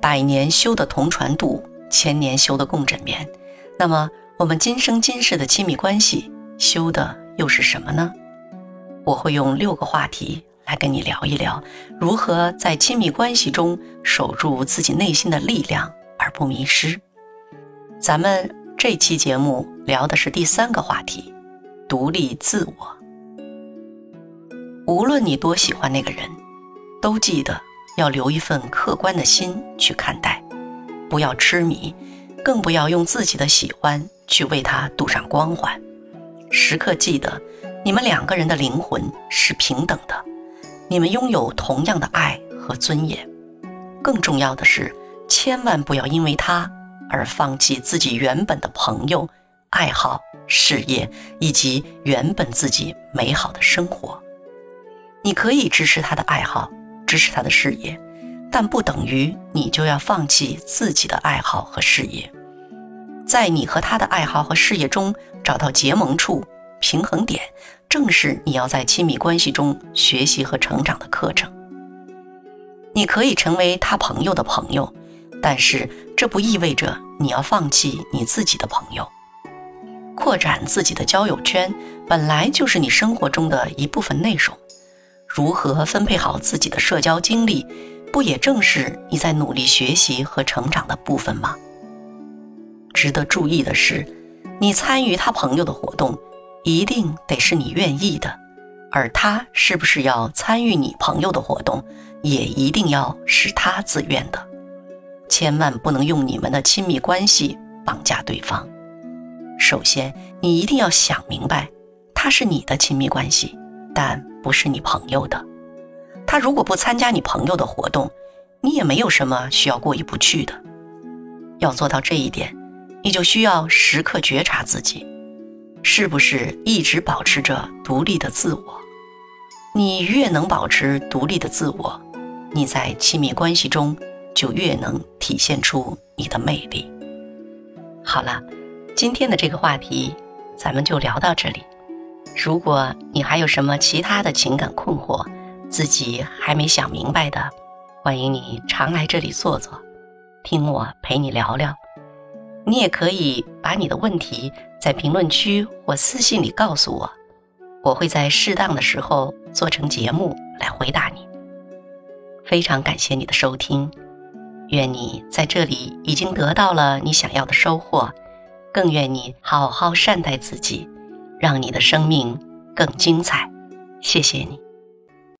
百年修得同船渡，千年修得共枕眠。那么，我们今生今世的亲密关系修的又是什么呢？我会用六个话题来跟你聊一聊，如何在亲密关系中守住自己内心的力量而不迷失。咱们这期节目聊的是第三个话题：独立自我。无论你多喜欢那个人，都记得要留一份客观的心去看待，不要痴迷，更不要用自己的喜欢去为他镀上光环。时刻记得，你们两个人的灵魂是平等的，你们拥有同样的爱和尊严。更重要的是，千万不要因为他。而放弃自己原本的朋友、爱好、事业以及原本自己美好的生活。你可以支持他的爱好，支持他的事业，但不等于你就要放弃自己的爱好和事业。在你和他的爱好和事业中找到结盟处、平衡点，正是你要在亲密关系中学习和成长的课程。你可以成为他朋友的朋友。但是这不意味着你要放弃你自己的朋友，扩展自己的交友圈本来就是你生活中的一部分内容。如何分配好自己的社交精力，不也正是你在努力学习和成长的部分吗？值得注意的是，你参与他朋友的活动，一定得是你愿意的，而他是不是要参与你朋友的活动，也一定要是他自愿的。千万不能用你们的亲密关系绑架对方。首先，你一定要想明白，他是你的亲密关系，但不是你朋友的。他如果不参加你朋友的活动，你也没有什么需要过意不去的。要做到这一点，你就需要时刻觉察自己，是不是一直保持着独立的自我。你越能保持独立的自我，你在亲密关系中。就越能体现出你的魅力。好了，今天的这个话题咱们就聊到这里。如果你还有什么其他的情感困惑，自己还没想明白的，欢迎你常来这里坐坐，听我陪你聊聊。你也可以把你的问题在评论区或私信里告诉我，我会在适当的时候做成节目来回答你。非常感谢你的收听。愿你在这里已经得到了你想要的收获，更愿你好好善待自己，让你的生命更精彩。谢谢你。